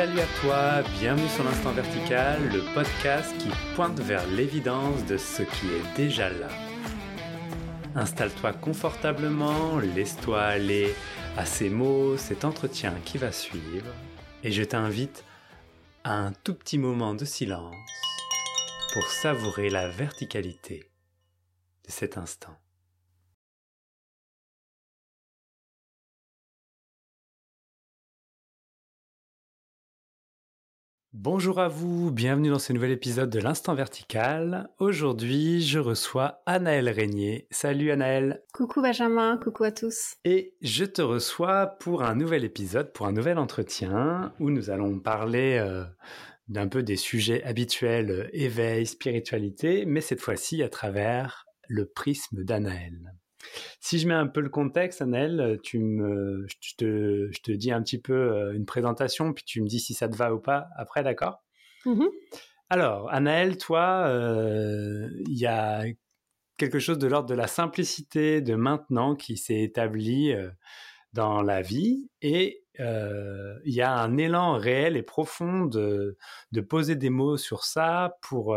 Salut à toi, bienvenue sur l'Instant Vertical, le podcast qui pointe vers l'évidence de ce qui est déjà là. Installe-toi confortablement, laisse-toi aller à ces mots, cet entretien qui va suivre, et je t'invite à un tout petit moment de silence pour savourer la verticalité de cet instant. Bonjour à vous, bienvenue dans ce nouvel épisode de l'Instant Vertical. Aujourd'hui, je reçois Anaël Régnier. Salut Anaël. Coucou Benjamin, coucou à tous. Et je te reçois pour un nouvel épisode, pour un nouvel entretien où nous allons parler euh, d'un peu des sujets habituels, euh, éveil, spiritualité, mais cette fois-ci à travers le prisme d'Anaël. Si je mets un peu le contexte, Annelle, tu me, je te, je te dis un petit peu euh, une présentation, puis tu me dis si ça te va ou pas après, d'accord? Mm-hmm. Alors, Anaël, toi, euh, il y a quelque chose de l'ordre de la simplicité de maintenant qui s'est établi euh, dans la vie et il y a un élan réel et profond de, de poser des mots sur ça pour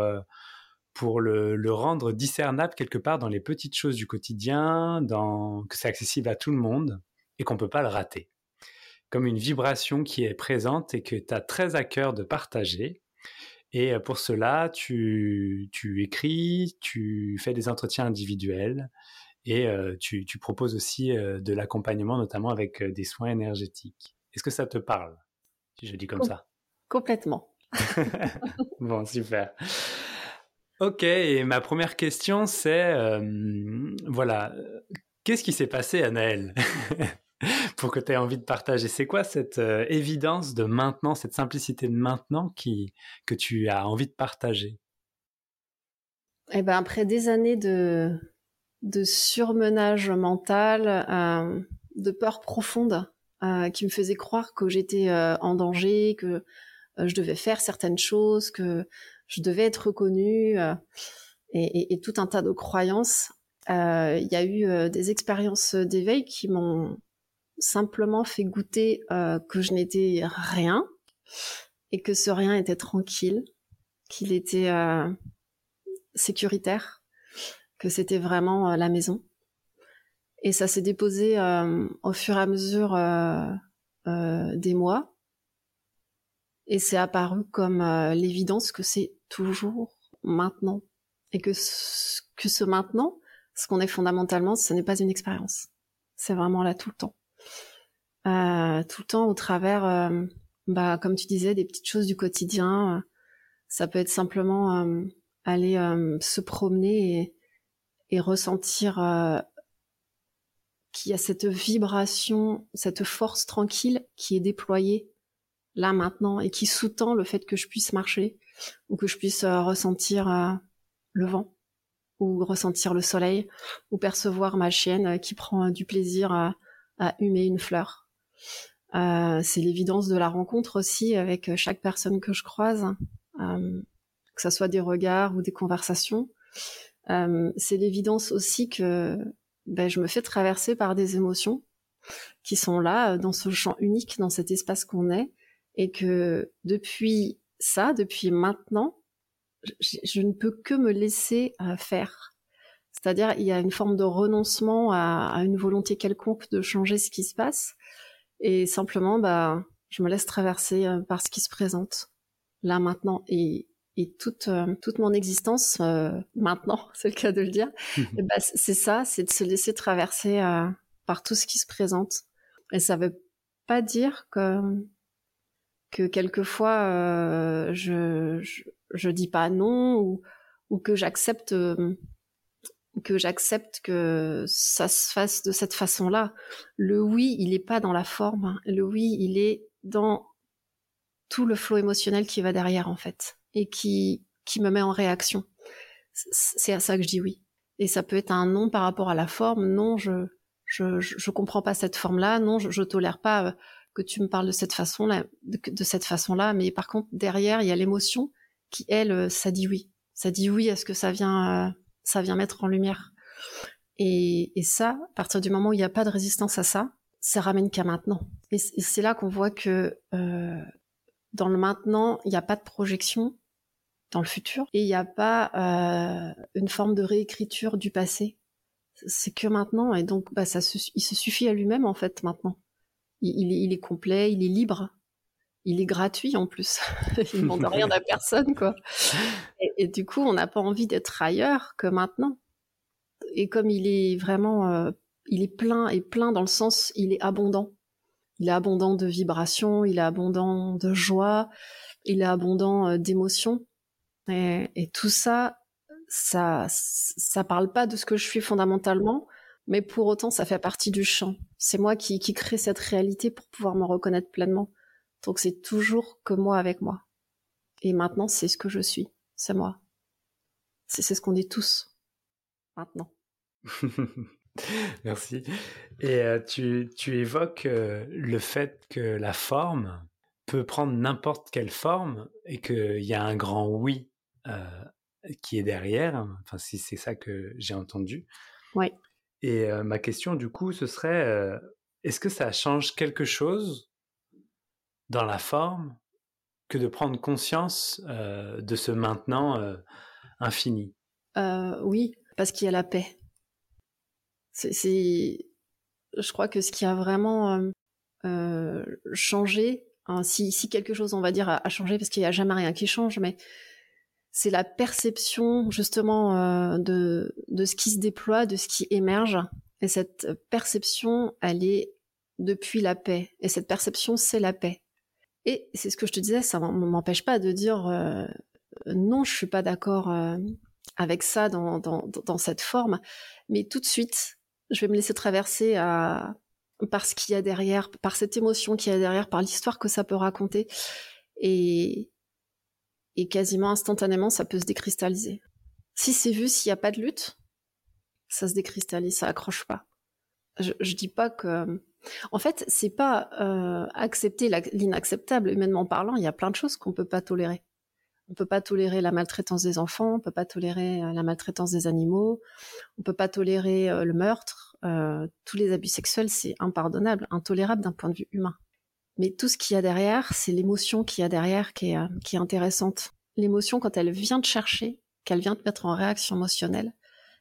pour le, le, rendre discernable quelque part dans les petites choses du quotidien, dans, que c'est accessible à tout le monde et qu'on peut pas le rater. Comme une vibration qui est présente et que tu as très à cœur de partager. Et euh, pour cela, tu, tu écris, tu fais des entretiens individuels et euh, tu, tu, proposes aussi euh, de l'accompagnement, notamment avec des soins énergétiques. Est-ce que ça te parle, si je dis comme ça Complètement. bon, super. Ok, et ma première question, c'est, euh, voilà, qu'est-ce qui s'est passé, Anaël, pour que tu aies envie de partager? C'est quoi cette euh, évidence de maintenant, cette simplicité de maintenant qui, que tu as envie de partager? Eh ben, après des années de, de surmenage mental, euh, de peur profonde, qui me faisait croire que j'étais en danger, que je devais faire certaines choses, que je devais être reconnue euh, et, tout un tas de croyances. Euh, il y a eu euh, des expériences d'éveil qui m'ont simplement fait goûter que je n'étais rien et que ce rien était tranquille, qu'il était sécuritaire, que c'était vraiment la maison. Et ça s'est déposé au fur et à mesure des mois. Et c'est apparu comme euh, l'évidence que c'est toujours maintenant. Et que ce, que ce maintenant, ce qu'on est fondamentalement, ce n'est pas une expérience. C'est vraiment là tout le temps. Euh, tout le temps au travers, euh, bah, comme tu disais, des petites choses du quotidien. ça peut être simplement aller se promener et, et ressentir qu'il y a cette vibration, cette force tranquille qui est déployée là maintenant et qui sous-tend le fait que je puisse marcher ou que je puisse euh, ressentir euh, le vent ou ressentir le soleil ou percevoir ma chienne euh, qui prend du plaisir à, humer une fleur. c'est l'évidence de la rencontre aussi avec chaque personne que je croise, que ce soit des regards ou des conversations. c'est l'évidence aussi que ben, je me fais traverser par des émotions qui sont là dans ce champ unique, dans cet espace qu'on est, et que depuis ça, depuis maintenant, je, ne peux que me laisser euh, faire. C'est-à-dire, il y a une forme de renoncement à, une volonté quelconque de changer ce qui se passe, et simplement, bah, je me laisse traverser euh, par ce qui se présente là maintenant, et, toute euh, toute mon existence maintenant, c'est le cas de le dire. bah, c'est ça, c'est de se laisser traverser par tout ce qui se présente, et ça veut pas dire que que quelquefois euh, je, je, dis pas non ou, ou que j'accepte euh, que j'accepte que ça se fasse de cette façon-là. Le oui, il est pas dans la forme. Le oui, il est dans tout le flot émotionnel qui va derrière en fait et qui qui me met en réaction. C'est à ça que je dis oui. Et ça peut être un non par rapport à la forme. Non, je je je, comprends pas cette forme-là. Non, je, je tolère pas euh, que tu me parles de cette façon-là, de, cette façon-là, mais par contre derrière il y a l'émotion qui elle, euh, ça dit oui, ça dit oui à ce que ça vient, euh, ça vient mettre en lumière. Et, ça, à partir du moment où il n'y a pas de résistance à ça, ça ramène qu'à maintenant. Et c'est là qu'on voit que euh, dans le maintenant, il n'y a pas de projection dans le futur et il n'y a pas euh, une forme de réécriture du passé. C'est que maintenant et donc bah, ça il se suffit à lui-même en fait maintenant. Il, il, est, complet, il est libre, il est gratuit en plus. il ne demande rien à personne quoi. Et, du coup, on n'a pas envie d'être ailleurs que maintenant. Et comme il est vraiment, euh, il est plein et plein dans le sens, il est abondant. Il est abondant de vibrations, il est abondant de joie, il est abondant euh, d'émotions. Et, tout ça, ça, ça parle pas de ce que je suis fondamentalement, mais pour autant, ça fait partie du champ. C'est moi qui, qui crée cette réalité pour pouvoir me reconnaître pleinement. Donc c'est toujours que moi avec moi. Et maintenant, c'est ce que je suis. C'est moi. C'est ce qu'on est tous. Maintenant. Merci. Et euh, tu, tu, évoques euh, le fait que la forme peut prendre n'importe quelle forme et qu'il y a un grand oui euh, qui est derrière. Enfin, si c'est ça que j'ai entendu. Oui. Et ma question, du coup, ce serait est-ce que ça change quelque chose dans la forme que de prendre conscience de ce maintenant infini? Oui, parce qu'il y a la paix. C'est, je crois que ce qui a vraiment changé, hein, si, si, quelque chose, on va dire, a, changé, parce qu'il n'y a jamais rien qui change, mais c'est la perception justement euh, de, de ce qui se déploie, de ce qui émerge. Et cette perception, elle est depuis la paix. Et cette perception, c'est la paix. Et c'est ce que je te disais, ça m'empêche pas de dire euh, non, je suis pas d'accord euh, avec ça dans, dans, dans, cette forme, mais tout de suite, je vais me laisser traverser à, par ce qu'il y a derrière, par cette émotion qu'il y a derrière, par l'histoire que ça peut raconter. Et, et quasiment instantanément, ça peut se décristalliser. Si c'est vu, s'il n'y a pas de lutte, ça se décristallise, ça accroche pas. Je, je dis pas que. En fait, c'est pas euh, accepter l'inacceptable. Humainement parlant, il y a plein de choses qu'on peut pas tolérer. On peut pas tolérer la maltraitance des enfants, on peut pas tolérer euh, la maltraitance des animaux, on peut pas tolérer euh, le meurtre, euh, tous les abus sexuels, c'est impardonnable, intolérable d'un point de vue humain. Mais tout ce qu'il y a derrière, c'est l'émotion qu'il y a derrière qui est, qui est intéressante. L'émotion, quand elle vient te chercher, qu'elle vient te mettre en réaction émotionnelle,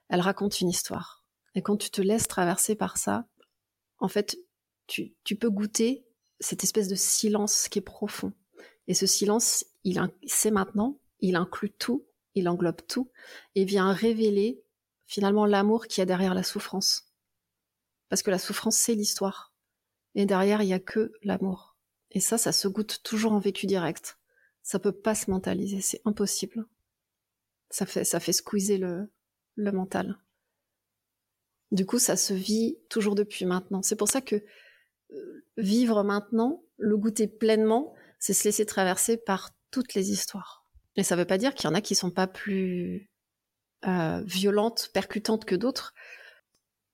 elle raconte une histoire. Et quand tu te laisses traverser par ça, en fait, tu, tu peux goûter cette espèce de silence qui est profond. Et ce silence, il c'est maintenant, il inclut tout, il englobe tout, et vient révéler finalement l'amour qu'il y a derrière la souffrance. Parce que la souffrance, c'est l'histoire. Et derrière, il n'y a que l'amour. Et ça, ça se goûte toujours en vécu direct. Ça peut pas se mentaliser, c'est impossible. Ça fait, ça fait squeezer le, le mental. Du coup, ça se vit toujours depuis maintenant. C'est pour ça que euh, vivre maintenant, le goûter pleinement, c'est se laisser traverser par toutes les histoires. Et ça ne veut pas dire qu'il y en a qui sont pas plus euh, violentes, percutantes que d'autres,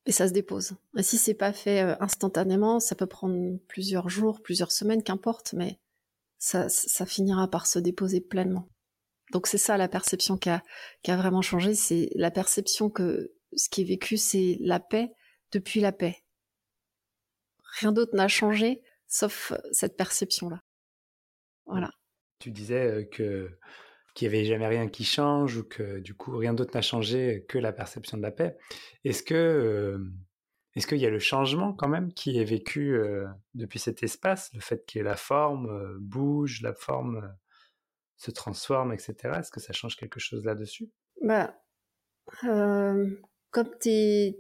mais ça se dépose. Et si c'est pas fait euh, instantanément, ça peut prendre plusieurs jours, plusieurs semaines, qu'importe, mais ça, finira par se déposer pleinement. Donc c'est ça la perception qui qui a vraiment changé, c'est la perception que ce qui est vécu, c'est la paix depuis la paix. Rien d'autre n'a changé, sauf cette perception-là. Voilà. Tu disais que qu'il n'y avait jamais rien qui change ou que du coup rien d'autre n'a changé que la perception de la paix. Est-ce que est-ce qu'il y a le changement quand même qui est vécu depuis cet espace, le fait que la forme bouge, la forme se transforme, etc. Est-ce que ça change quelque chose là-dessus? Bah, comme tu es,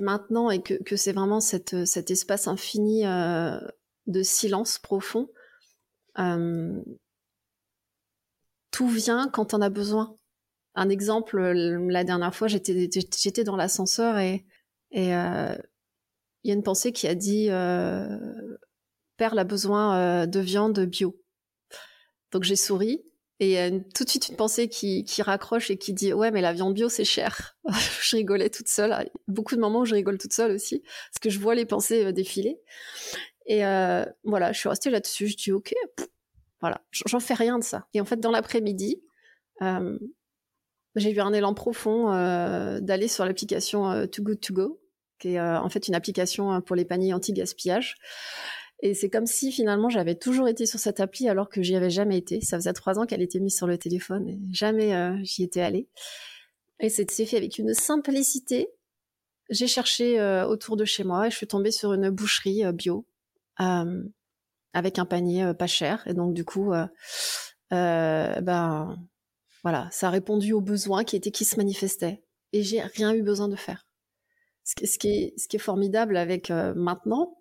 maintenant et que, c'est vraiment cet espace infini de silence profond, tout vient quand on a besoin. Un exemple, la dernière fois, j'étais dans l'ascenseur et euh, il y a une pensée qui a dit euh, Perle a besoin euh, de viande bio. Donc j'ai souri et tout de suite une pensée qui, raccroche et qui dit ouais mais la viande bio c'est cher. je rigolais toute seule. Beaucoup de moments où je rigole toute seule aussi parce que je vois les pensées euh, défiler. Et euh, voilà, je suis restée là-dessus. Je dis ok, j'en fais rien de ça. Et en fait, dans l'après-midi, euh, j'ai eu un élan profond euh, d'aller sur l'application Too Good To Go, qui est en fait une application pour les paniers anti-gaspillage. Et c'est comme si finalement j'avais toujours été sur cette appli alors que j'y avais jamais été. Ça faisait trois ans qu'elle était mise sur le téléphone et jamais euh, j'y étais allée. Et c'est fait avec une simplicité. J'ai cherché euh, autour de chez moi et je suis tombée sur une boucherie euh, bio avec un panier pas cher. Et donc du coup, ben voilà, ça a répondu aux besoins qui étaient qui se manifestaient. Et j'ai rien eu besoin de faire. Ce qui, ce qui, est, ce qui est formidable avec maintenant,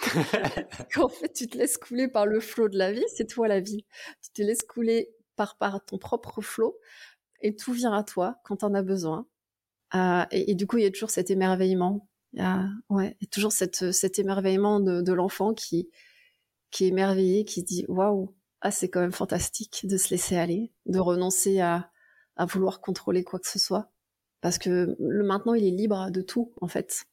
qu'en fait, tu te laisses couler par le flot de la vie, c'est toi la vie. Tu te laisses couler par, par ton propre flot et tout vient à toi quand tu en as besoin. Euh, et, du coup, il y a toujours cet émerveillement. Il y a, ouais, toujours cette, cet émerveillement de, de l'enfant qui, qui est émerveillé, qui dit waouh, ah, c'est quand même fantastique de se laisser aller, de renoncer à, à vouloir contrôler quoi que ce soit. Parce que le maintenant, il est libre de tout, en fait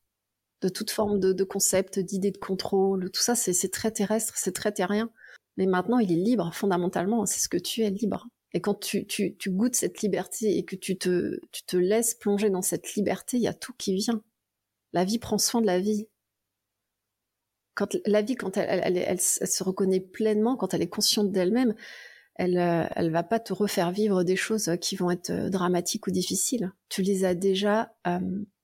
de toute forme de, de concept, d'idée de contrôle, tout ça, c'est très terrestre, c'est très terrien. Mais maintenant, il est libre, fondamentalement, c'est ce que tu es, libre. Et quand tu, tu, tu, goûtes cette liberté et que tu te, tu te laisses plonger dans cette liberté, il y a tout qui vient. La vie prend soin de la vie. Quand la vie, quand elle, se reconnaît pleinement, quand elle est consciente d'elle-même, elle, euh, elle va pas te refaire vivre des choses qui vont être euh, dramatiques ou difficiles. Tu les as déjà euh,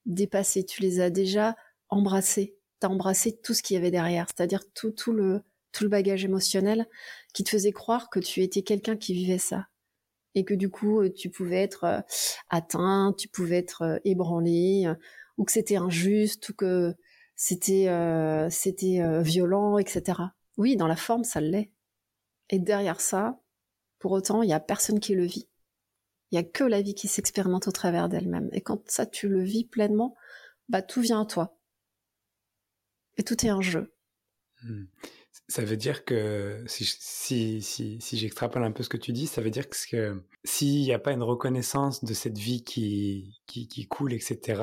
dépassées, tu les as déjà embrassé. T'as embrassé tout ce qu'il y avait derrière, c'est-à-dire tout, tout le, tout le bagage émotionnel qui te faisait croire que tu étais quelqu'un qui vivait ça. Et que du coup, euh, tu pouvais être euh, atteint, tu pouvais être euh, ébranlé, ou que c'était injuste, ou que c'était c'était violent, etc. Oui, dans la forme, ça l'est. Et derrière ça, pour autant, il y a personne qui le vit. Il y a que la vie qui s'expérimente au travers d'elle-même. Et quand ça, tu le vis pleinement, bah tout vient à toi et tout est un jeu. Hmm. Ça veut dire que, si, si, si, si j'extrapole un peu ce que tu dis, ça veut dire que, s'il n'y a pas une reconnaissance de cette vie qui, qui, coule, etc.,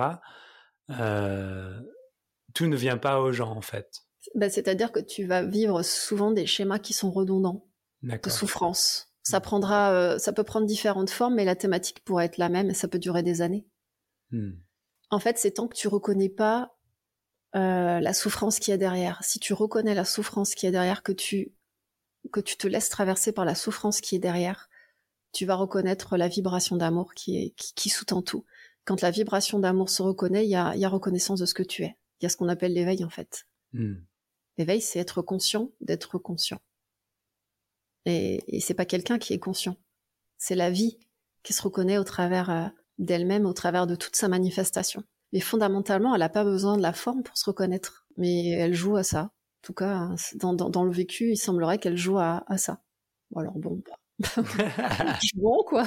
euh, tout ne vient pas aux gens, en fait. Bah, C'est-à-dire que tu vas vivre souvent des schémas qui sont redondants, de souffrance. Ça, hmm. prendra, euh, ça peut prendre différentes formes, mais la thématique pourrait être la même et ça peut durer des années. Hmm. En fait, c'est tant que tu reconnais pas euh, la souffrance qu'il y a derrière. Si tu reconnais la souffrance qui est derrière, que tu que tu te laisses traverser par la souffrance qui est derrière, tu vas reconnaître la vibration d'amour qui est qui, sous-tend tout. Quand la vibration d'amour se reconnaît, il y a, y a reconnaissance de ce que tu es. Il y a ce qu'on appelle l'éveil en fait. Hmm. L'éveil, c'est être conscient d'être conscient. Et, et c'est pas quelqu'un qui est conscient. C'est la vie qui se reconnaît au travers euh, d'elle-même, au travers de toute sa manifestation. Mais fondamentalement, elle n'a pas besoin de la forme pour se reconnaître. Mais elle joue à ça. En tout cas, dans, le vécu, il semblerait qu'elle joue à, ça. alors bon, bah. bon quoi.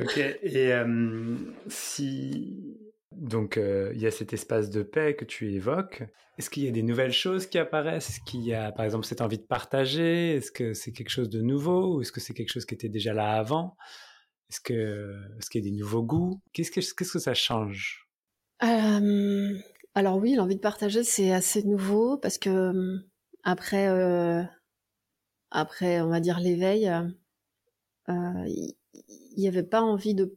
ok. Et euh, si donc euh, il y a cet espace de paix que tu évoques. Est-ce qu'il y a des nouvelles choses qui apparaissent? Est-ce qu'il y a par exemple cette envie de partager? Est-ce que c'est quelque chose de nouveau? Ou est-ce que c'est quelque chose qui était déjà là avant? Est-ce que est qu'il y a des nouveaux goûts? Qu'est-ce que ça change? Euh, Alors oui, l'envie de partager c'est assez nouveau parce que euh, après après on va dire l'éveil, il n'y avait pas envie de,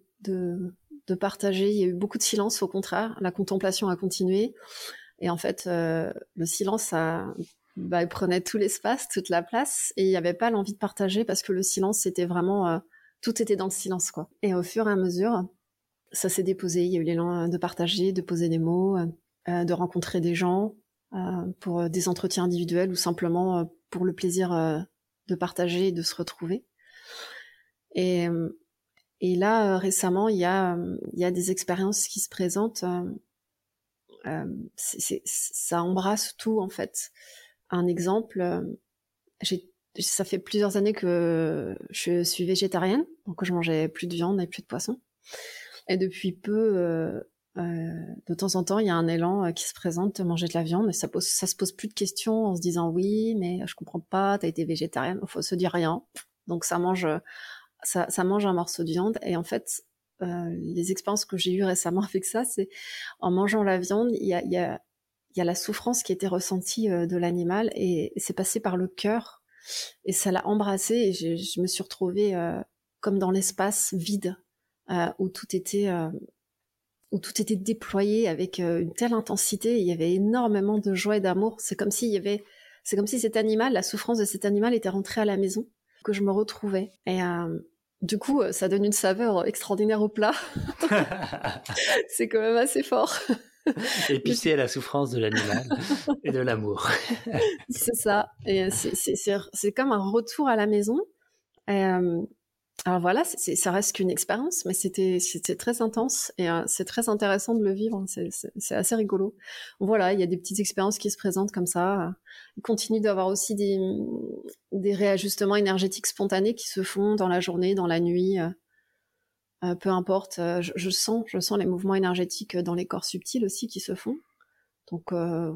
de partager. Il y a eu beaucoup de silence au contraire. La contemplation a continué et en fait le silence a bah, il prenait tout l'espace, toute la place, et il n'y avait pas l'envie de partager parce que le silence, c'était vraiment tout était dans le silence, quoi. Et au fur et à mesure, ça s'est déposé. Il y a eu l'élan de partager, de poser des mots, euh, de rencontrer des gens euh, pour des entretiens individuels ou simplement euh, pour le plaisir de partager et de se retrouver. Et, et là, récemment, il y a, il y a des expériences qui se présentent. ça embrasse tout, en fait. Un exemple, ça fait plusieurs années que je suis végétarienne, donc je mangeais plus de viande et plus de poisson. Et depuis peu, euh, euh, de temps en temps, il y a un élan euh, qui se présente de manger de la viande, et ça, pose, se pose plus de questions en se disant oui, mais je comprends pas, t'as été végétarienne, il faut se dire rien. Donc ça mange, ça, ça mange un morceau de viande, et en fait, euh, les expériences que j'ai eues récemment avec ça, c'est en mangeant la viande, il y a, y, a, y a la souffrance qui était ressentie de l'animal, et c'est passé par le cœur. Et ça l'a embrassé et je, me suis retrouvée euh, comme dans l'espace vide euh, où tout était euh, où tout était déployé avec une telle intensité, il y avait énormément de joie et d'amour. C'est comme s'il y avait, c'est comme si cet animal, la souffrance de cet animal était rentrée à la maison, que je me retrouvais. Et du coup, ça donne une saveur extraordinaire au plat. c'est quand même assez fort. Épicé la souffrance de l'animal et de l'amour. c'est ça. Et c'est comme un retour à la maison. Euh, alors voilà, ça reste qu'une expérience, mais c'était très intense et euh, c'est très intéressant de le vivre. C'est assez rigolo. Voilà, il y a des petites expériences qui se présentent comme ça. Il continue d'avoir aussi des, des réajustements énergétiques spontanés qui se font dans la journée, dans la nuit. Euh, euh, peu importe, euh, je, sens, je sens les mouvements énergétiques dans les corps subtils aussi qui se font. Donc, euh,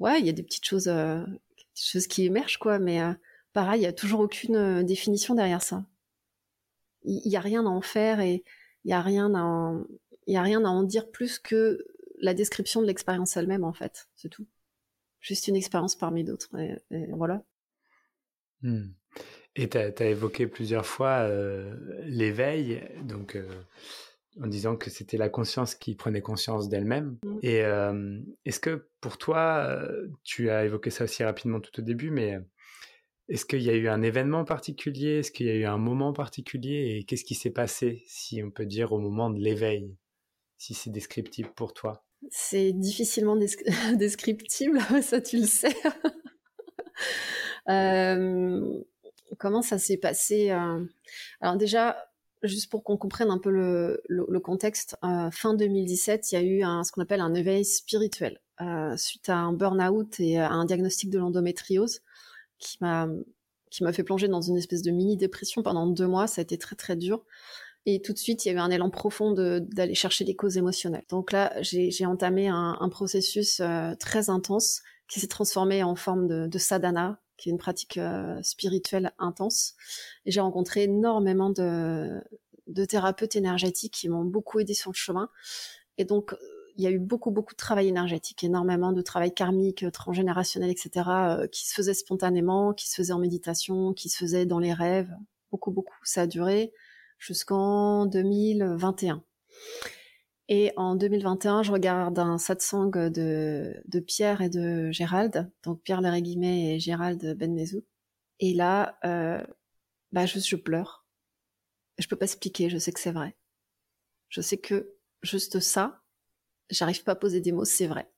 ouais, il y a des petites choses, choses qui émergent, quoi. Mais pareil, il y a toujours aucune définition derrière ça. Il y, a rien à en faire et il y a rien à en, il y a rien à en dire plus que la description de l'expérience elle-même, en fait. C'est tout. Juste une expérience parmi d'autres. Et, voilà. Hmm. Et tu as, évoqué plusieurs fois euh, l'éveil, donc euh, en disant que c'était la conscience qui prenait conscience d'elle-même. Mmh. Et euh, est-ce que pour toi, tu as évoqué ça aussi rapidement tout au début, mais est-ce qu'il y a eu un événement particulier? Est-ce qu'il y a eu un moment particulier? Et qu'est-ce qui s'est passé, si on peut dire, au moment de l'éveil? Si c'est descriptible pour toi. C'est difficilement descriptible, ça tu le sais. euh, comment ça s'est passé euh, Alors déjà, juste pour qu'on comprenne un peu le, contexte, euh, fin 2017, il y a eu ce qu'on appelle un éveil spirituel suite à un burn-out et à un diagnostic de l'endométriose qui m'a qui m'a fait plonger dans une espèce de mini dépression pendant deux mois. Ça a été très très dur. Et tout de suite, il y avait un élan profond d'aller chercher des causes émotionnelles. Donc là, j'ai entamé un, processus très intense qui s'est transformé en forme de, de sadhana, qui est une pratique euh, spirituelle intense. Et j'ai rencontré énormément de, de thérapeutes énergétiques qui m'ont beaucoup aidé sur le chemin. Et donc, il y a eu beaucoup, beaucoup de travail énergétique, énormément de travail karmique, transgénérationnel, etc., euh, qui se faisait spontanément, qui se faisait en méditation, qui se faisait dans les rêves. Beaucoup, beaucoup. Ça a duré jusqu'en 2021. Et en 2021, je regarde un satsang de, de Pierre et de Gérald, donc Pierre Guimet et Gérald Benmezou. Et là, euh, bah juste je pleure. Je peux pas expliquer, je sais que c'est vrai. Je sais que juste ça, j'arrive pas à poser des mots, c'est vrai.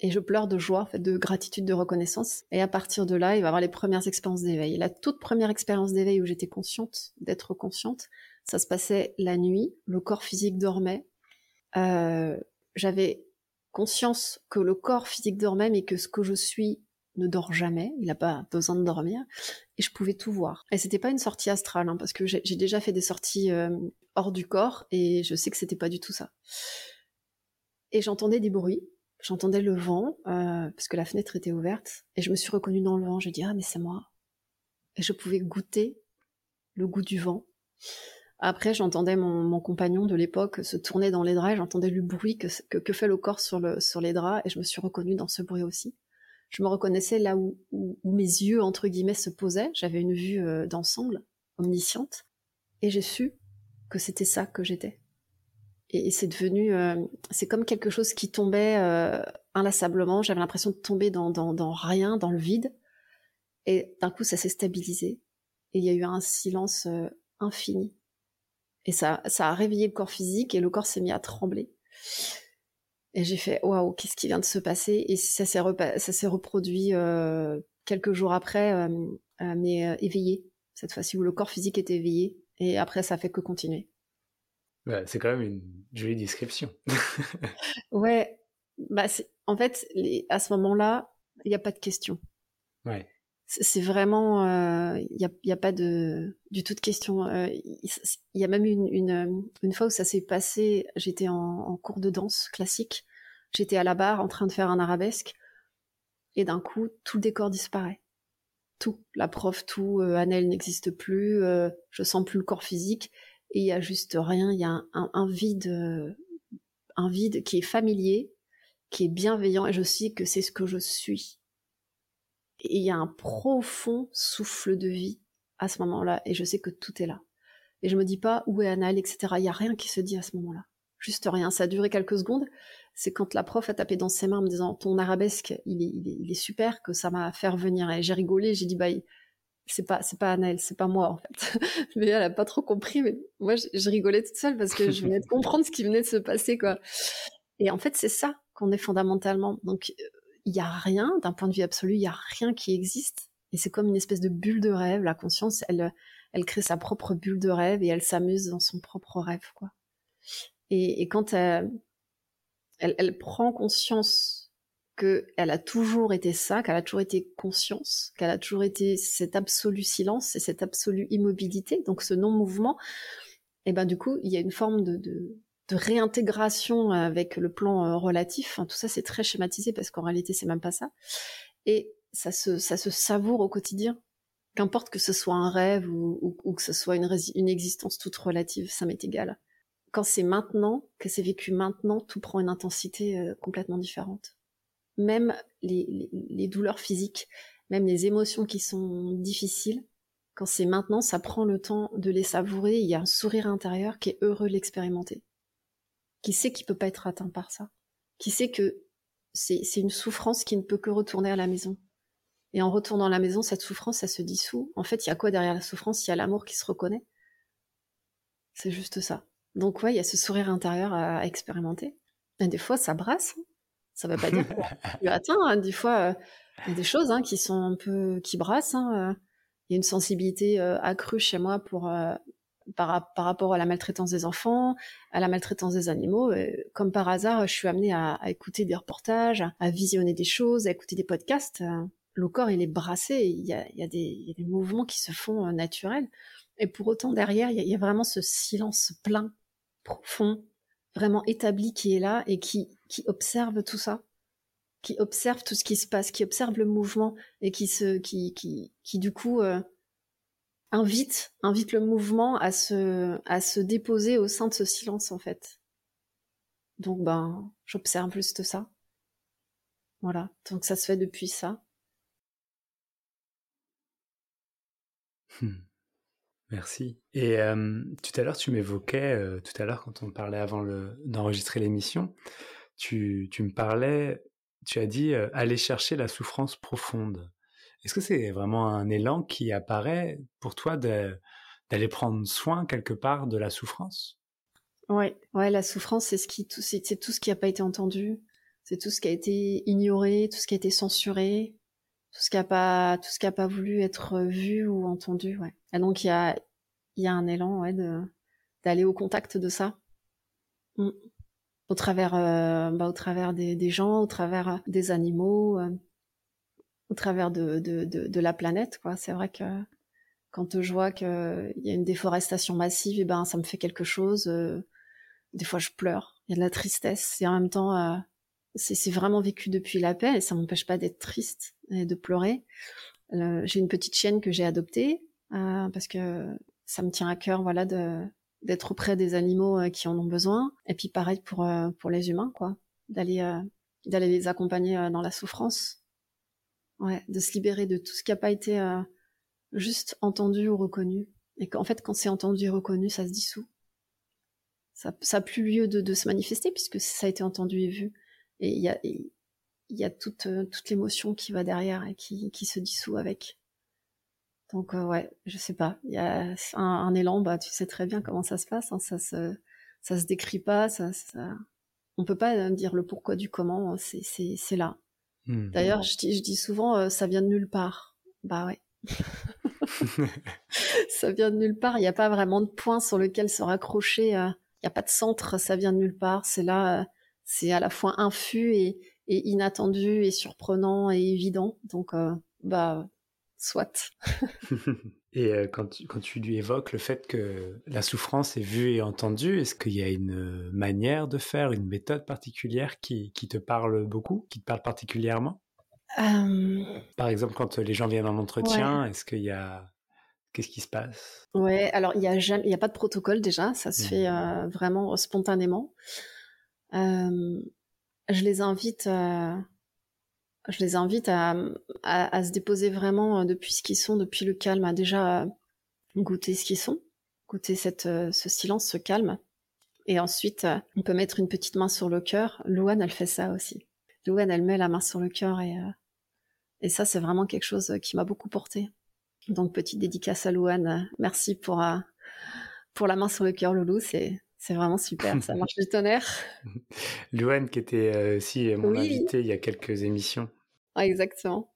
Et je pleure de joie, en fait, de gratitude, de reconnaissance. Et à partir de là, il va y avoir les premières expériences d'éveil. La toute première expérience d'éveil où j'étais consciente, d'être consciente, ça se passait la nuit, le corps physique dormait, euh, j'avais conscience que le corps physique dormait, mais que ce que je suis ne dort jamais, il n'a pas besoin de dormir, et je pouvais tout voir. Et c'était pas une sortie astrale, hein, parce que j'ai déjà fait des sorties euh, hors du corps, et je sais que c'était pas du tout ça. Et j'entendais des bruits, j'entendais le vent, euh, parce que la fenêtre était ouverte, et je me suis reconnue dans le vent, je dis ah mais c'est moi. Et je pouvais goûter le goût du vent. Après, j'entendais mon, compagnon de l'époque se tourner dans les draps, j'entendais le bruit que, fait le corps sur, le, sur les draps, et je me suis reconnue dans ce bruit aussi. Je me reconnaissais là où, où, mes yeux, entre guillemets, se posaient. J'avais une vue euh, d'ensemble, omnisciente, et j'ai su que c'était ça que j'étais. Et, c'est devenu, euh, c'est comme quelque chose qui tombait euh, inlassablement. J'avais l'impression de tomber dans, dans, rien, dans le vide. Et d'un coup, ça s'est stabilisé. Et il y a eu un silence infini et ça, ça a réveillé le corps physique et le corps s'est mis à trembler. Et j'ai fait waouh, qu'est-ce qui vient de se passer? Et ça s'est reproduit euh, quelques jours après, euh, euh, mais éveillé cette fois-ci où le corps physique était éveillé. Et après, ça fait que continuer. Ouais, c'est quand même une jolie description. ouais, bah en fait, les, à ce moment-là, il n'y a pas de question. Ouais. C'est vraiment il euh, n'y a, a, pas de du tout de question il euh, y a même une, une, une fois où ça s'est passé j'étais en, en, cours de danse classique. J'étais à la barre en train de faire un arabesque. Et d'un coup tout le décor disparaît. Tout. La prof tout euh, Annelle n'existe plus euh, je sens plus le corps physique et il y a juste rien il y a un, vide un vide qui est familier qui est bienveillant et je sais que c'est ce que je suis et il y a un profond souffle de vie à ce moment-là, et je sais que tout est là. Et je me dis pas où est Anal, etc. Il y a rien qui se dit à ce moment-là. juste rien. Ça a duré quelques secondes. C'est quand la prof a tapé dans ses mains en me disant ton arabesque, il est, il est, super, que ça m'a fait revenir. Et j'ai rigolé, j'ai dit bah c'est pas c'est pas Anaël, c'est pas moi en fait. mais elle a pas trop compris. Mais moi, je, rigolais toute seule parce que je venais de comprendre ce qui venait de se passer quoi. Et en fait, c'est ça qu'on est fondamentalement. Donc, il y a rien d'un point de vue absolu, il y a rien qui existe. Et c'est comme une espèce de bulle de rêve. La conscience, elle, elle crée sa propre bulle de rêve et elle s'amuse dans son propre rêve, quoi. Et, quand elle, elle, elle, prend conscience que elle a toujours été ça, qu'elle a toujours été conscience, qu'elle a toujours été cet absolu silence et cette absolue immobilité, donc ce non-mouvement, et ben du coup, il y a une forme de, de, de réintégration avec le plan euh, relatif. tout ça, c'est très schématisé parce qu'en réalité, c'est même pas ça. Et ça se, ça se savoure au quotidien. Qu'importe que ce soit un rêve ou, ou, que ce soit une, une existence toute relative, ça m'est égal. Quand c'est maintenant, que c'est vécu maintenant, tout prend une intensité euh, complètement différente. Même les, douleurs physiques, même les émotions qui sont difficiles, quand c'est maintenant, ça prend le temps de les savourer. Il y a un sourire intérieur qui est heureux de l'expérimenter qui sait qu'il peut pas être atteint par ça, qui sait que c'est une souffrance qui ne peut que retourner à la maison? Et en retournant à la maison, cette souffrance, ça se dissout. En fait, il y a quoi derrière la souffrance? Il y a l'amour qui se reconnaît. C'est juste ça. Donc ouais, il y a ce sourire intérieur à, expérimenter. Et des fois, ça brasse. Hein. Ça veut pas dire que tu atteint. Hein. Des fois, euh, il y a des choses hein, qui sont un peu qui brassent. Euh. Il y a une sensibilité euh, accrue chez moi pour par, rapport à la maltraitance des enfants, à la maltraitance des animaux. Comme par hasard, je suis amenée à, écouter des reportages, à visionner des choses, à écouter des podcasts. Le corps, il est brassé, il y a, des, mouvements qui se font naturels. Et pour autant, derrière, il y, a, vraiment ce silence plein, profond, vraiment établi qui est là et qui, observe tout ça qui observe tout ce qui se passe, qui observe le mouvement et qui se, qui, qui, qui du coup euh, invite, invite le mouvement à se, à se déposer au sein de ce silence en fait. Donc ben, j'observe juste ça. Voilà, donc ça se fait depuis ça. Hmm. Merci. Et euh, tout à l'heure, tu m'évoquais, euh, tout à l'heure quand on parlait avant d'enregistrer l'émission, tu, tu, me parlais, tu as dit euh, aller chercher la souffrance profonde. Est-ce que c'est vraiment un élan qui apparaît pour toi d'aller prendre soin quelque part de la souffrance? Ouais, ouais, la souffrance, c'est ce qui, c'est tout ce qui n'a pas été entendu, c'est tout ce qui a été ignoré, tout ce qui a été censuré, tout ce qui a pas, tout ce qui a pas voulu être vu ou entendu, ouais. Et donc il y a, il y a un élan, ouais, de d'aller au contact de ça. Mmh. Au travers, euh, bah, au travers des, des, gens, au travers des animaux, euh, au travers de, de, de, la planète. Quoi. C'est vrai que quand je vois qu'il y a une déforestation massive, et eh ben ça me fait quelque chose. Euh, des fois, je pleure. Il y a de la tristesse. Et en même temps, euh, c'est vraiment vécu depuis la paix et ça m'empêche pas d'être triste et de pleurer. Euh, j'ai une petite chienne que j'ai adoptée parce que ça me tient à cœur, voilà, d'être auprès des animaux qui en ont besoin. Et puis pareil pour les humains, quoi, d'aller d'aller les accompagner dans la souffrance Ouais, de se libérer de tout ce qui n'a pas été euh, juste entendu ou reconnu. Et qu'en fait, quand c'est entendu et reconnu, ça se dissout. Ça n'a plus lieu de, se manifester puisque ça a été entendu et vu. Et il y a, y a toute, euh, toute l'émotion qui va derrière et qui, qui se dissout avec. Donc euh, ouais, je sais pas. Il y a un, un, élan, bah tu sais très bien comment ça se passe. Hein, ça se ça se décrit pas. Ça, ça... on peut pas dire le pourquoi du comment. C'est c'est là. Hmm. D'ailleurs, je dis, je dis souvent, euh, ça vient de nulle part. Bah ouais. ça vient de nulle part. Il n'y a pas vraiment de point sur lequel se raccrocher. Euh. Il n'y a pas de centre. Ça vient de nulle part. C'est là, euh, c'est à la fois infus et, et, inattendu et surprenant et évident. Donc, bah, soit. Et euh, quand, tu, quand tu lui évoques le fait que la souffrance est vue et entendue, est-ce qu'il y a une euh, manière de faire, une méthode particulière qui, qui te parle beaucoup, qui te parle particulièrement? Euh, Par exemple, quand les gens viennent en entretien, est-ce qu'il y a... Qu'est-ce qui se passe? Ouais, alors il n'y a, jamais, y a pas de protocole déjà, ça se mmh. fait vraiment spontanément. Je les invite je les invite à, se déposer vraiment euh, depuis ce qu'ils sont, depuis le calme, à déjà goûter ce qu'ils sont, goûter euh, ce silence, ce calme. Et ensuite, euh, on peut mettre une petite main sur le cœur. Louane, elle fait ça aussi. Louane, elle met la main sur le cœur et, euh, ça, c'est vraiment quelque chose qui m'a beaucoup porté. Donc, petite dédicace à Louane. Merci pour, euh, pour la main sur le cœur, Loulou. C'est vraiment super. Ça marche du tonnerre. Louane, qui était aussi mon invité il y a quelques émissions. exactement.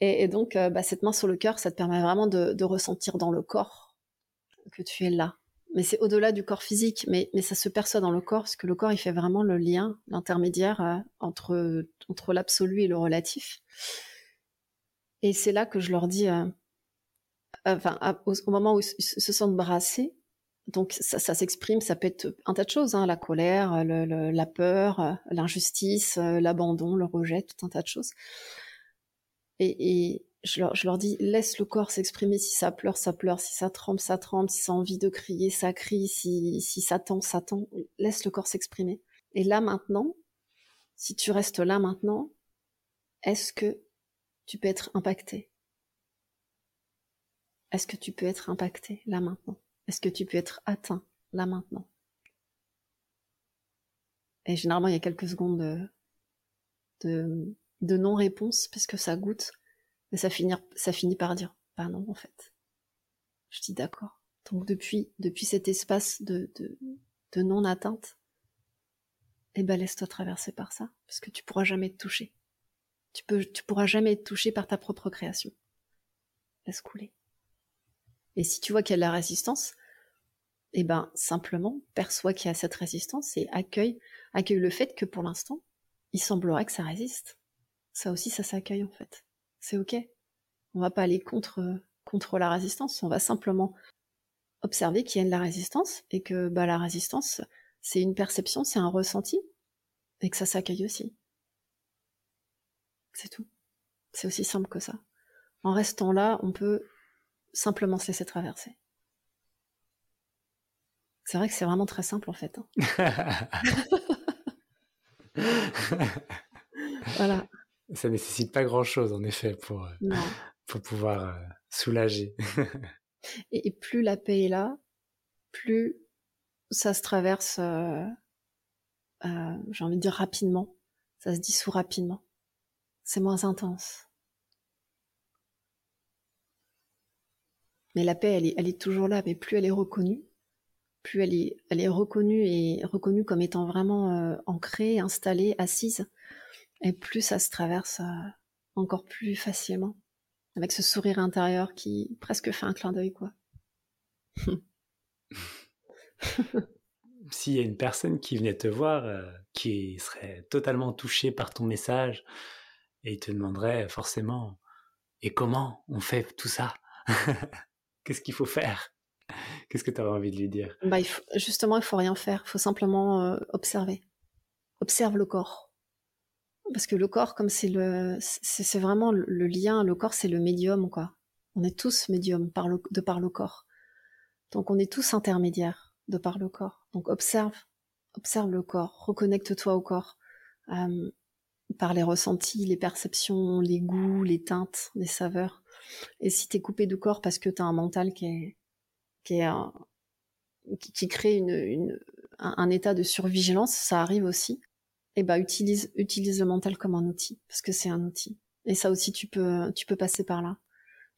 Et, donc, bah, cette main sur le cœur, ça te permet vraiment de, de ressentir dans le corps que tu es là mais c'est au-delà du corps physique, mais, mais ça se perçoit dans le corps, parce que le corps, il fait vraiment le lien, l'intermédiaire euh, entre, entre l'absolu et le relatif. Et c'est là que je leur dis, euh, enfin, au, moment où ils se sentent brassés, donc ça, s'exprime, ça peut être un tas de choses, hein, la colère, le, la peur, euh, l'injustice, l'abandon, le rejet, tout un tas de choses. Et, et, je leur, je leur dis, laisse le corps s'exprimer. Si ça pleure, ça pleure. Si ça tremble, ça tremble. Si ça a envie de crier, ça crie. Si, si ça tend, ça tend. Laisse le corps s'exprimer. Et là maintenant, si tu restes là maintenant, est-ce que tu peux être impacté? Est-ce que tu peux être impacté là maintenant? Est-ce que tu peux être atteint là maintenant? Et généralement, il y a quelques secondes de, non-réponse parce que ça goûte et ça, finit, par dire, bah non, en fait. Je dis d'accord. Donc depuis, depuis cet espace de, non-atteinte, eh ben laisse-toi traverser par ça, parce que tu pourras jamais te toucher. Tu peux, pourras jamais être touché par ta propre création. Laisse couler. Et si tu vois qu'il y a de la résistance, eh ben simplement perçois qu'il y a cette résistance et accueille, accueille le fait que pour l'instant, il semblerait que ça résiste. Ça aussi, ça s'accueille en fait c'est ok. On va pas aller contre, contre la résistance, on va simplement observer qu'il y a de la résistance et que bah, la résistance, c'est une perception, c'est un ressenti et que ça s'accueille aussi. C'est tout. C'est aussi simple que ça. En restant là, on peut simplement se laisser traverser. C'est vrai que c'est vraiment très simple en fait. Hein. voilà. Ça nécessite pas grand-chose, en effet, pour, euh, pour pouvoir euh, soulager. et, plus la paix est là, plus ça se traverse, euh, j'ai envie de dire rapidement, ça se dissout rapidement. C'est moins intense. Mais la paix, elle est, toujours là, mais plus elle est reconnue, plus elle est, reconnue et reconnue comme étant vraiment ancrée, installée, assise, et plus ça se traverse euh, encore plus facilement, avec ce sourire intérieur qui presque fait un clin d'œil, quoi. S'il y a une personne qui venait te voir, euh, qui serait totalement touchée par ton message, et te demanderait forcément, et comment on fait tout ça? Qu'est-ce qu'il faut faire? Qu'est-ce que tu aurais envie de lui dire? Bah, Justement, il faut rien faire, il faut simplement euh, observer. Observe le corps parce que le corps, comme c'est le, c'est vraiment le lien, le corps c'est le médium, quoi. On est tous médiums de par le corps. Donc on est tous intermédiaires de par le corps. Donc observe, observe le corps, reconnecte-toi au corps, euh, par les ressentis, les perceptions, les goûts, les teintes, les saveurs. Et si t'es coupé du corps parce que t'as un mental qui est, qui est qui, crée une, une, un état de survigilance, ça arrive aussi eh ben utilise utilise le mental comme un outil parce que c'est un outil. Et ça aussi tu peux tu peux passer par là.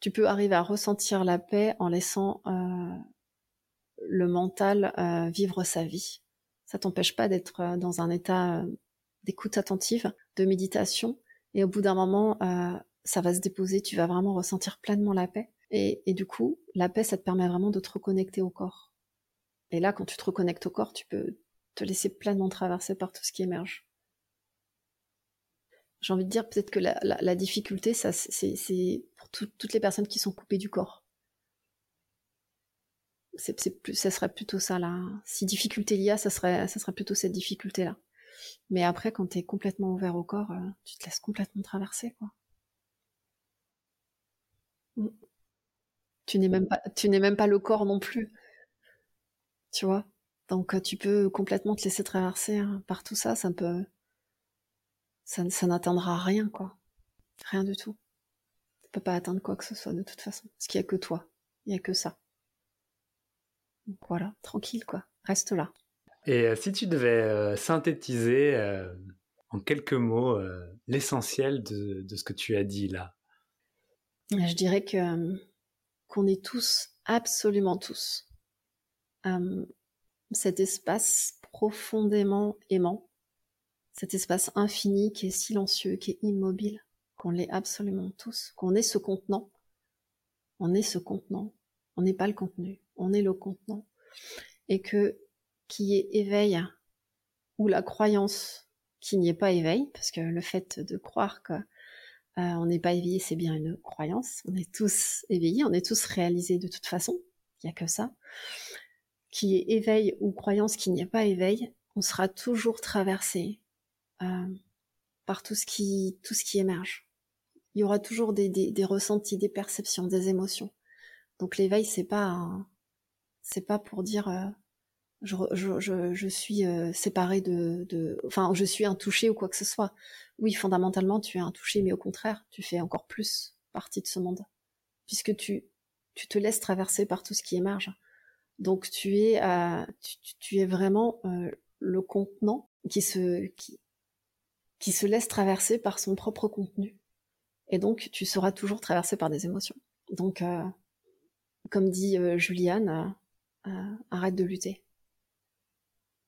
Tu peux arriver à ressentir la paix en laissant euh, le mental euh, vivre sa vie. Ça t'empêche pas d'être euh, dans un état d'écoute attentive, de méditation, et au bout d'un moment, ça va se déposer. Tu vas vraiment ressentir pleinement la paix. Et, du coup, la paix, ça te permet vraiment de te reconnecter au corps. Et là, quand tu te reconnectes au corps, tu peux te laisser pleinement traverser par tout ce qui émerge j'ai envie de dire peut-être que la, difficulté, ça, c'est pour toutes les personnes qui sont coupées du corps. Ça serait plutôt ça là. Si difficulté il y a, ça serait, ça serait plutôt cette difficulté là. Mais après, quand tu es complètement ouvert au corps, euh, tu te laisses complètement traverser quoi. Tu n'es même pas, tu n'es même pas le corps non plus. Tu vois? Donc euh, tu peux complètement te laisser traverser hein, par tout ça. Ça peut, ça, n'atteindra rien, quoi. Rien du tout. Tu peux pas atteindre quoi que ce soit de toute façon. Parce qu'il y a que toi. Il y a que ça. Voilà, tranquille, quoi. Reste là. Et si tu devais synthétiser en quelques mots l'essentiel de, ce que tu as dit là Je dirais que qu'on est tous, absolument tous, cet espace profondément aimant, cet espace infini qui est silencieux, qui est immobile, qu'on l'est absolument tous, qu'on est ce contenant, on est ce contenant, on n'est pas le contenu, on est le contenant, et que qui est éveil ou la croyance qui n'y est pas éveil, parce que le fait de croire que euh, on n'est pas éveillé, c'est bien une croyance. On est tous éveillés, on est tous réalisés de toute façon. Il n'y a que ça. Qui est éveil ou croyance qui n'y a pas éveil, on sera toujours traversé euh, par tout ce qui tout ce qui émerge. Il y aura toujours des, ressentis, des perceptions, des émotions. Donc l'éveil, c'est pas c'est pas pour dire euh, je, je, je, je, suis euh, séparé de, de, enfin, je suis intouché ou quoi que ce soit. Oui, fondamentalement, tu es intouché, mais au contraire, tu fais encore plus partie de ce monde, puisque tu, tu te laisses traverser par tout ce qui émerge. Donc, tu es, euh, tu, tu, es vraiment euh, le contenant qui se, qui, qui se laisse traverser par son propre contenu. Et donc, tu seras toujours traversé par des émotions. Donc, euh, comme dit Juliane, arrête de lutter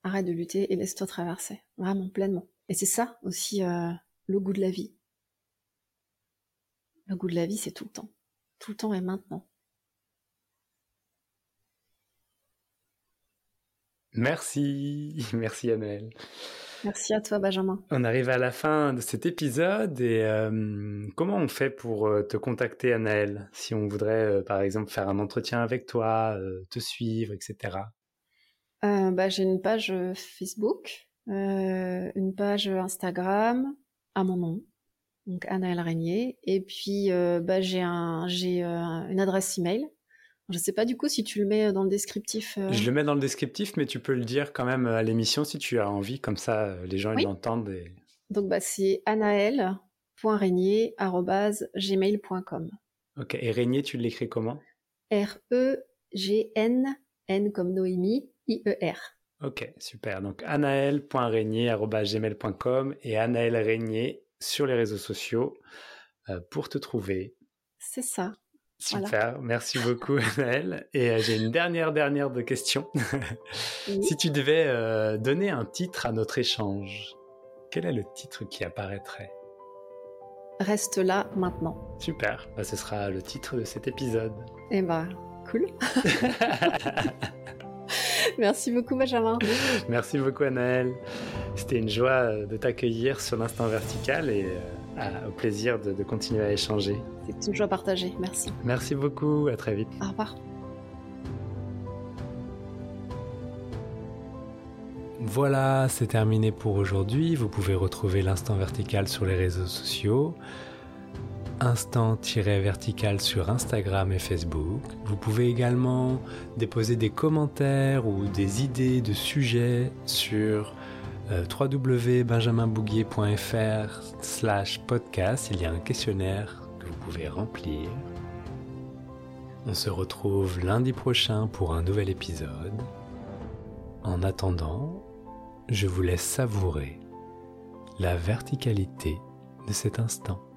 arrête de lutter et laisse-toi traverser, vraiment pleinement. Et c'est ça aussi euh, le goût de la vie. Le goût de la vie, c'est tout le temps. Tout le temps et maintenant. Merci, merci Annelle. Merci à toi Benjamin. On arrive à la fin de cet épisode et euh, comment on fait pour euh, te contacter Annelle si on voudrait par exemple faire un entretien avec toi, te suivre, etc. Euh, bah, J'ai une page euh, Facebook, euh, une page Instagram à mon nom, donc Anaëlle Régnier, et puis euh, bah, j'ai un, j'ai une adresse email. Je sais pas du coup si tu le mets dans le descriptif. Je le mets dans le descriptif, mais tu peux le dire quand même à l'émission si tu as envie, comme ça les gens ils l'entendent. Et... Donc bah, c'est anaëlle.régnier.gmail.com. Ok, et Régnier, tu l'écris comment? R-E-G-N, N comme Noémie, I-E-R. Ok, super. Donc anaël.régnier.gmail.com et Anaël Régnier sur les réseaux sociaux euh, pour te trouver. C'est ça. Super, merci beaucoup Anaël. Et euh, j'ai une dernière, dernière de question. si tu devais euh, donner un titre à notre échange, quel est le titre qui apparaîtrait? Reste là maintenant. Super, bah, ce sera le titre de cet épisode. Eh bah, cool. Merci beaucoup, Benjamin. Merci beaucoup, Anaël. C'était une joie euh, de t'accueillir sur l'instant vertical et euh, au plaisir de, de continuer à échanger. C'est une joie partagée. Merci. Merci beaucoup. À très vite. Au revoir. Voilà, c'est terminé pour aujourd'hui. Vous pouvez retrouver l'instant vertical sur les réseaux sociaux instant-vertical sur Instagram et Facebook. Vous pouvez également déposer des commentaires ou des idées de sujets sur euh, www.benjaminbouguier.fr slash podcast. Il y a un questionnaire que vous pouvez remplir. On se retrouve lundi prochain pour un nouvel épisode. En attendant, je vous laisse savourer la verticalité de cet instant.